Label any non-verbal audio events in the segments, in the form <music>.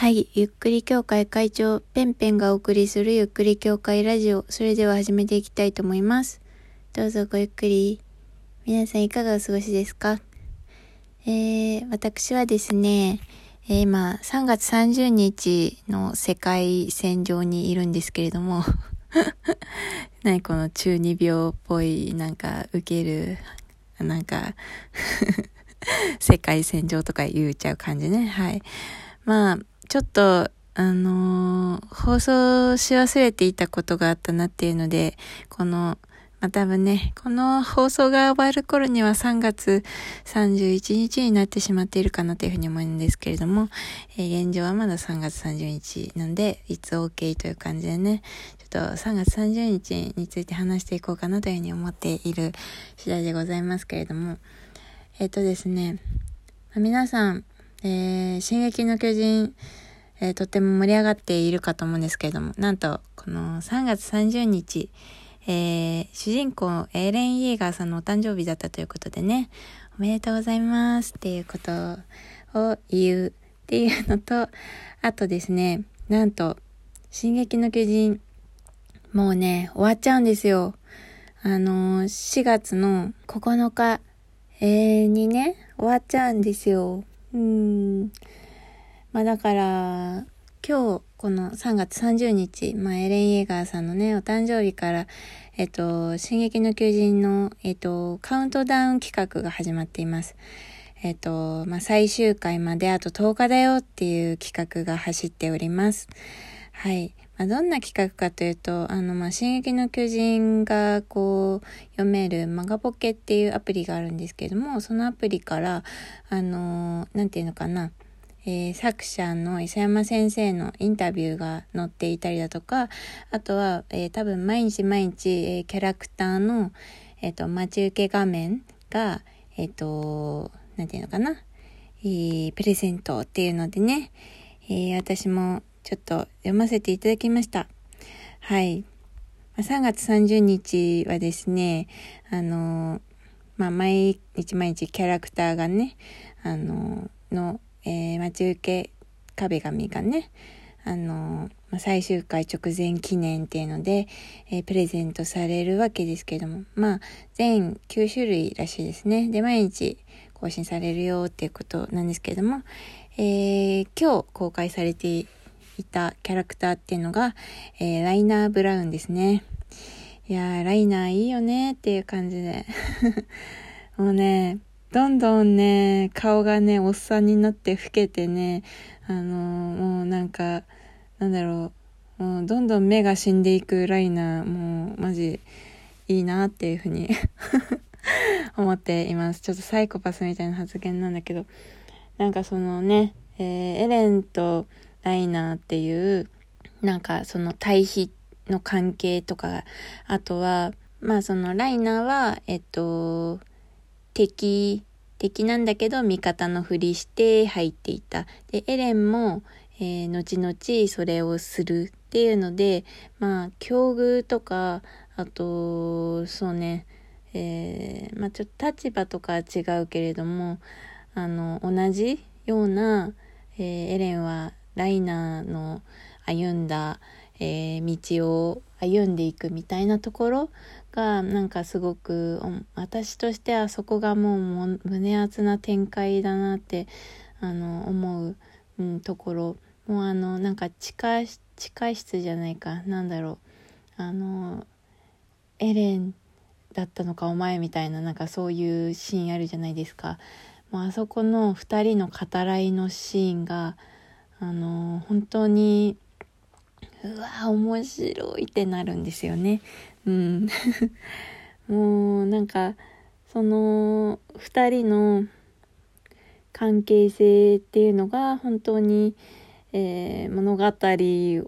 はい。ゆっくり協会会長、ペンペンがお送りするゆっくり協会ラジオ。それでは始めていきたいと思います。どうぞごゆっくり。皆さんいかがお過ごしですか？えー、私はですね、えー今、3月30日の世界戦場にいるんですけれども、<laughs> 何この中二病っぽい、なんか、受ける、なんか、<laughs> 世界戦場とか言うちゃう感じね。はい。まあ、ちょっと、あのー放送し忘れていたことがあったなっていうので、この、まあ多分ね、この放送が終わる頃には3月31日になってしまっているかなというふうに思うんですけれども、えー現状はまだ3月30日なんで、いつ OK という感じでね、ちょっと3月30日について話していこうかなというふうに思っている次第でございますけれども、えっ、とですね、ま皆さん、えー、進撃の巨人、えーとっても盛り上がっているかと思うんですけれども、なんと、この3月30日、えー主人公エレン・イーガーさんのお誕生日だったということでね、おめでとうございますっていうことを言うっていうのと、あとですね、なんと、進撃の巨人、もうね、終わっちゃうんですよ。あのー、4月の9日、えーにね、終わっちゃうんですよ。うん。まあだから、今日、この3月30日、まあエレン・イェガーさんのね、お誕生日から、えっと、進撃の巨人の、えっと、カウントダウン企画が始まっています。えっと、まあ最終回まであと10日だよっていう企画が走っております。はい。あ、どんな企画かというと、あの、まあ、進撃の巨人が、こう、読めるマガポケっていうアプリがあるんですけども、そのアプリから、あの、なんていうのかな、えー作者の磯山先生のインタビューが載っていたりだとか、あとは、えー多分毎日毎日、えーキャラクターの、えっ、と、待ち受け画面が、えっ、と、なんていうのかな、えープレゼントっていうのでね、えー私もちょっと読ませていただきました。はい。3月30日はですね、あの、まあ、毎日毎日キャラクターがね、あの、の、えー待ち受け壁紙がね、あの、まあ、最終回直前記念っていうので、えープレゼントされるわけですけども、まあ、全9種類らしいですね。で、毎日更新されるよっていうことなんですけども、えー今日公開されていたキャラクターっていうのが、えーライナー・ブラウンですね。いやー、ライナーいいよねっていう感じで。<laughs> もうね、どんどんね、顔がね、おっさんになって老けてね、あのーもうなんか、なんだろう、もうどんどん目が死んでいくライナー、もうマジいいなっていうふうに <laughs> 思っています。ちょっとサイコパスみたいな発言なんだけど、なんかそのね、えーエレンとライナーっていう、なんかその対比の関係とか、あとは、まあそのライナーは、えっと、敵、敵なんだけど味方のふりして入っていた。で、エレンも、えー後々それをするっていうので、まあ、境遇とか、あと、そうね、えーまあちょっと立場とかは違うけれども、あの、同じような、えーエレンはライナーの歩んだ、えー道を歩んでいくみたいなところがなんかすごく私としてはそこがもうも胸熱な展開だなってあの思う、うん、ところもうあのなんか地下地下室じゃないかなんだろうあのエレンだったのかお前みたいななんかそういうシーンあるじゃないですか。もうあそこの2人の語らいのシーンがあの本当にうわ面白いってなるんですよね。うん、<laughs> もうなんかその2人の関係性っていうのが本当に、えー物語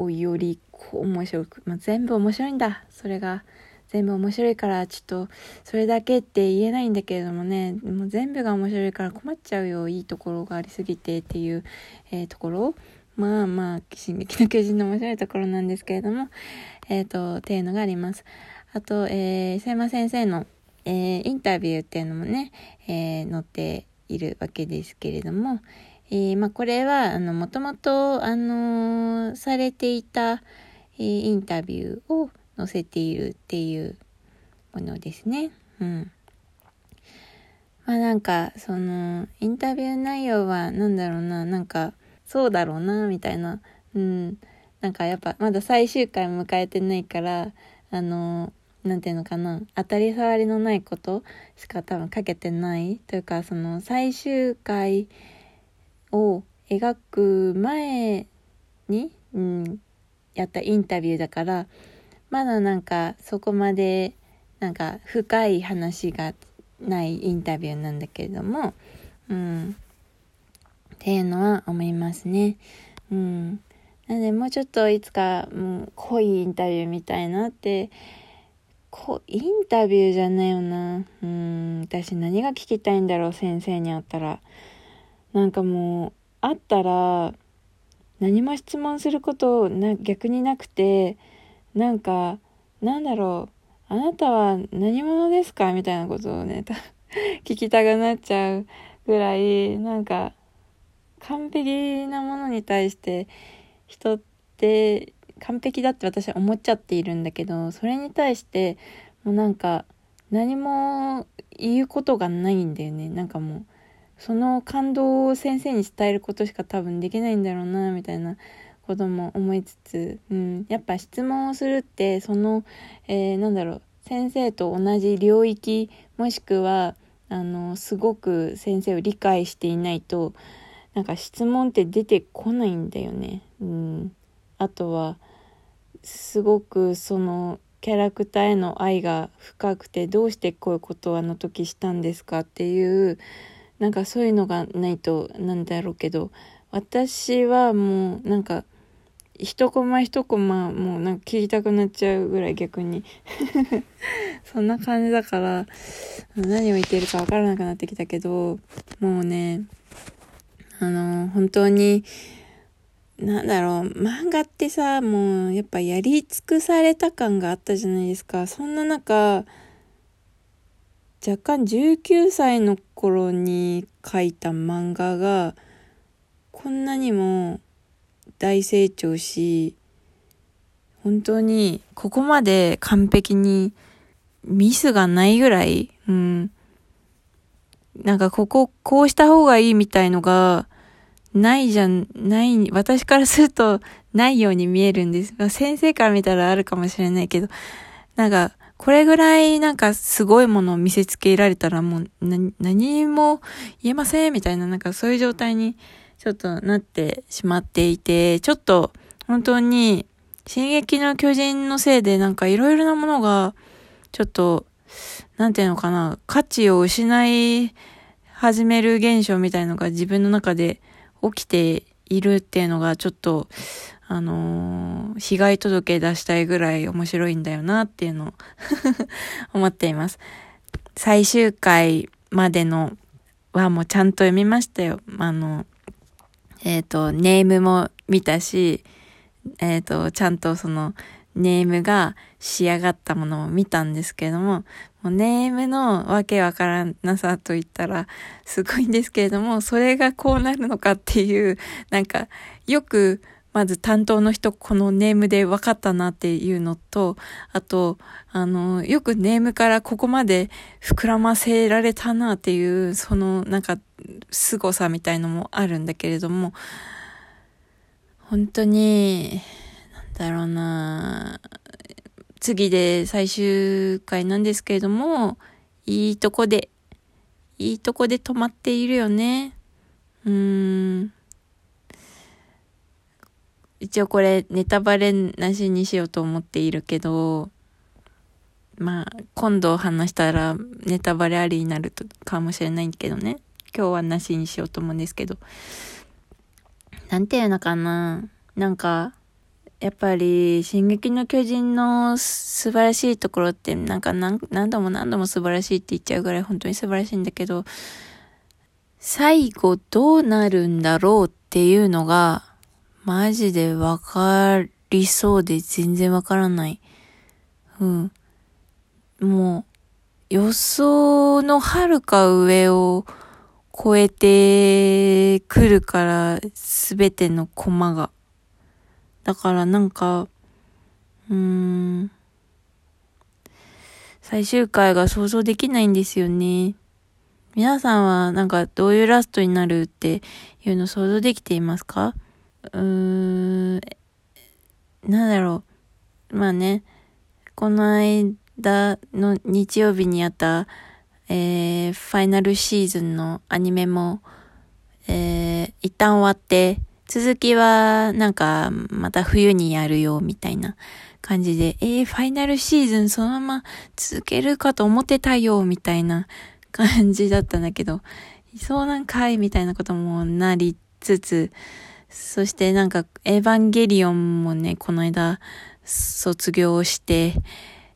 をよりこう面白く、まあ、全部面白いんだそれが全部面白いからちょっとそれだけって言えないんだけれどもねもう全部が面白いから困っちゃうよいいところがありすぎてっていう、えーところ。まあまあ「進撃の巨人」の面白いところなんですけれどもえっ、とっていうのがあります。あと、えー、磯山先生の、えーインタビューっていうのもね、えー載っているわけですけれども、えー、まあ、これは、もともと、されていた、えー、インタビューを載せているっていうものですね。うん。まあなんか、その、インタビュー内容は、なんだろうな、なんか、そうだろうな、みたいな。うん。なんかやっぱ、まだ最終回迎えてないから、あのなんていうのかな当たり障りのないことしか多分書けてないというかその最終回を描く前に、うん、やったインタビューだからまだなんかそこまでなんか深い話がないインタビューなんだけれども、うん、っていうのは思いますね。うん、なのでもうちょっといつか、うん、濃いインタビューみたいなってこインタビューじゃないよな。うん、私何が聞きたいんだろう、先生に会ったら。なんかもう、会ったら、何も質問することな逆になくて、なんか、なんだろう、あなたは何者ですか？みたいなことをね、<laughs> 聞きたくなっちゃうぐらい、なんか、完璧なものに対して人って完璧だって私は思っちゃっているんだけどそれに対してもうなんか何も言うことがないんだよね。なんかもうその感動を先生に伝えることしか多分できないんだろうなみたいなことも思いつつ、うん、やっぱ質問をするってその、えー、なんだろう先生と同じ領域もしくはあのすごく先生を理解していないとなんか質問って出てこないんだよね。うん、あとはすごくそのキャラクターへの愛が深くてどうしてこういうことをあの時したんですかっていうなんかそういうのがないとなんだろうけど私はもうなんか一コマ一コマもうなんか聞きたくなっちゃうぐらい逆に <laughs> そんな感じだから何を言ってるかわからなくなってきたけどもうねあの本当になんだろう、漫画ってさ、もう、やっぱやり尽くされた感があったじゃないですか。そんな中、若干19歳の頃に書いた漫画が、こんなにも大成長し、本当にここまで完璧にミスがないぐらい、うん。なんかここ、こうした方がいいみたいのが、ないじゃん、ない、私からするとないように見えるんです。先生から見たらあるかもしれないけど、なんか、これぐらいなんかすごいものを見せつけられたらもう何も言えませんみたいななんかそういう状態にちょっとなってしまっていて、ちょっと本当に進撃の巨人のせいでなんかいろいろなものがちょっとなんていうのかな、価値を失い始める現象みたいのが自分の中で起きているっていうのがちょっと、あのー、被害届出したいぐらい面白いんだよなっていうのを <laughs> 思っています。最終回までのはもうちゃんと読みましたよ。あの、えっ、ー、と、ネームも見たし、えっ、ー、と、ちゃんとその、ネームが仕上がったものを見たんですけれども、もうネームのわけわからなさと言ったらすごいんですけれども、それがこうなるのかっていう、なんか、よく、まず担当の人、このネームで分かったなっていうのと、あと、あの、よくネームからここまで膨らませられたなっていう、その、なんか、凄さみたいのもあるんだけれども、本当に、だろうな次で最終回なんですけれども、いいとこで、いいとこで止まっているよね。うーん。一応これネタバレなしにしようと思っているけど、まあ、今度話したらネタバレありになるかもしれないけどね。今日はなしにしようと思うんですけど。なんていうのかななんか、やっぱり、進撃の巨人の素晴らしいところって、なんか何何度も何度も素晴らしいって言っちゃうぐらい本当に素晴らしいんだけど、最後どうなるんだろうっていうのが、マジでわかりそうで全然わからない。うん。もう、予想の遥か上を超えてくるから、すべてのコマが。だからなんか、うーん、最終回が想像できないんですよね。皆さんはなんかどういうラストになるっていうの想像できていますか？うーん、なんだろう。まあね、この間の日曜日にやった、えー、ファイナルシーズンのアニメも、えー、一旦終わって、続きは、なんか、また冬にやるよ、みたいな感じで、えー、ファイナルシーズンそのまま続けるかと思ってたよ、みたいな感じだったんだけど、そうなんかい、みたいなこともなりつつ、そしてなんか、エヴァンゲリオンもね、この間、卒業して、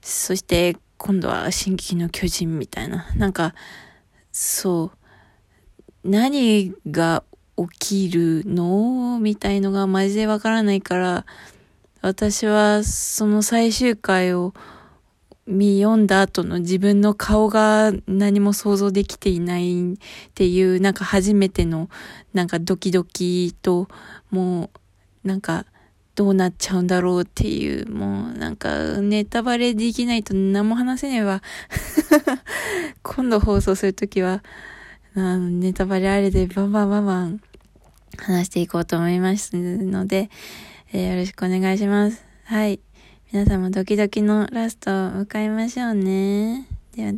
そして今度は進撃の巨人みたいな。なんか、そう、何が起きるの？みたいのがマジでわからないから、私はその最終回を見読んだ後の自分の顔が何も想像できていないっていうなんか初めてのなんかドキドキともうなんかどうなっちゃうんだろうっていう、もうなんかネタバレできないと何も話せねえわ。今度放送するときは、ネタバレあれでバンバンバンバン話していこうと思いますので、えー、よろしくお願いします。はい。皆さんもドキドキのラストを迎えましょうね。